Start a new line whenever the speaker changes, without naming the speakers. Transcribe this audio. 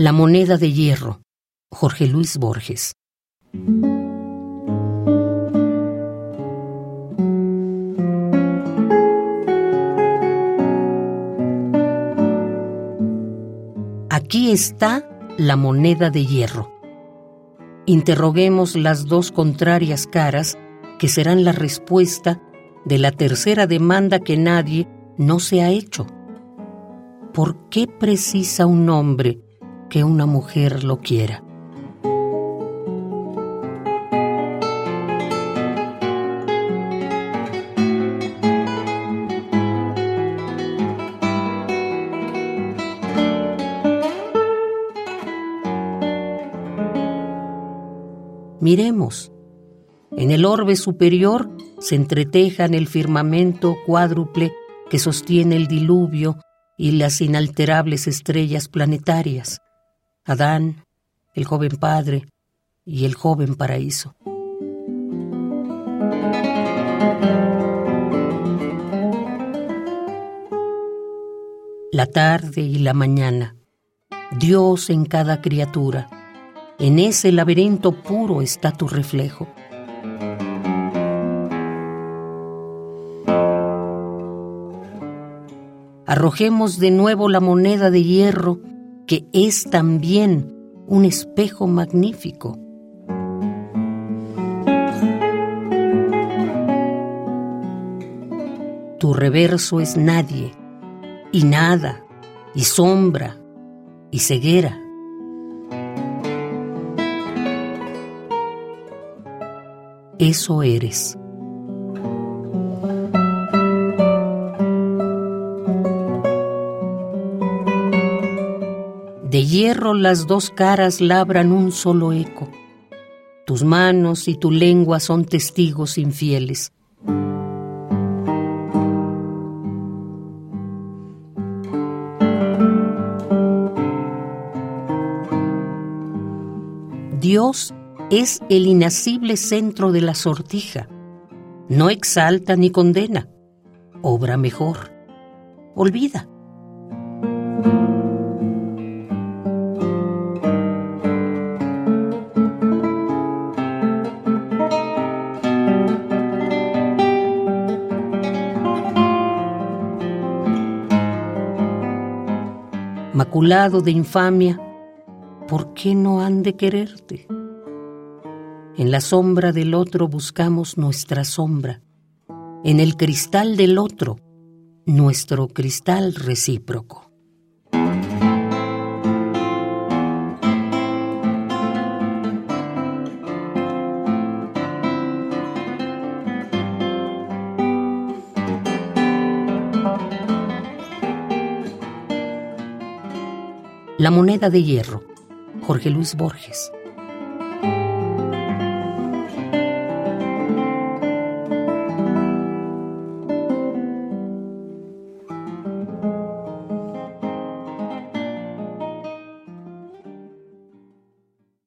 La moneda de hierro. Jorge Luis Borges. Aquí está la moneda de hierro. Interroguemos las dos contrarias caras que serán la respuesta de la tercera demanda que nadie no se ha hecho. ¿Por qué precisa un hombre que una mujer lo quiera? Miremos. En el orbe superior se entretejan el firmamento cuádruple que sostiene el diluvio y las inalterables estrellas planetarias, Adán, el joven padre y el joven paraíso. La tarde y la mañana, Dios en cada criatura, en ese laberinto puro está tu reflejo. Arrojemos de nuevo la moneda de hierro, que es también un espejo magnífico. Tu reverso es nadie, y nada, y sombra, y ceguera. eso eres. De hierro las dos caras labran un solo eco. Tus manos y tu lengua son testigos infieles. Dios es el inacible centro de la sortija. No exalta ni condena. Obra mejor. Olvida. Maculado de infamia, ¿por qué no han de quererte? En la sombra del otro buscamos nuestra sombra. En el cristal del otro, nuestro cristal recíproco. La moneda de hierro. Jorge Luis Borges.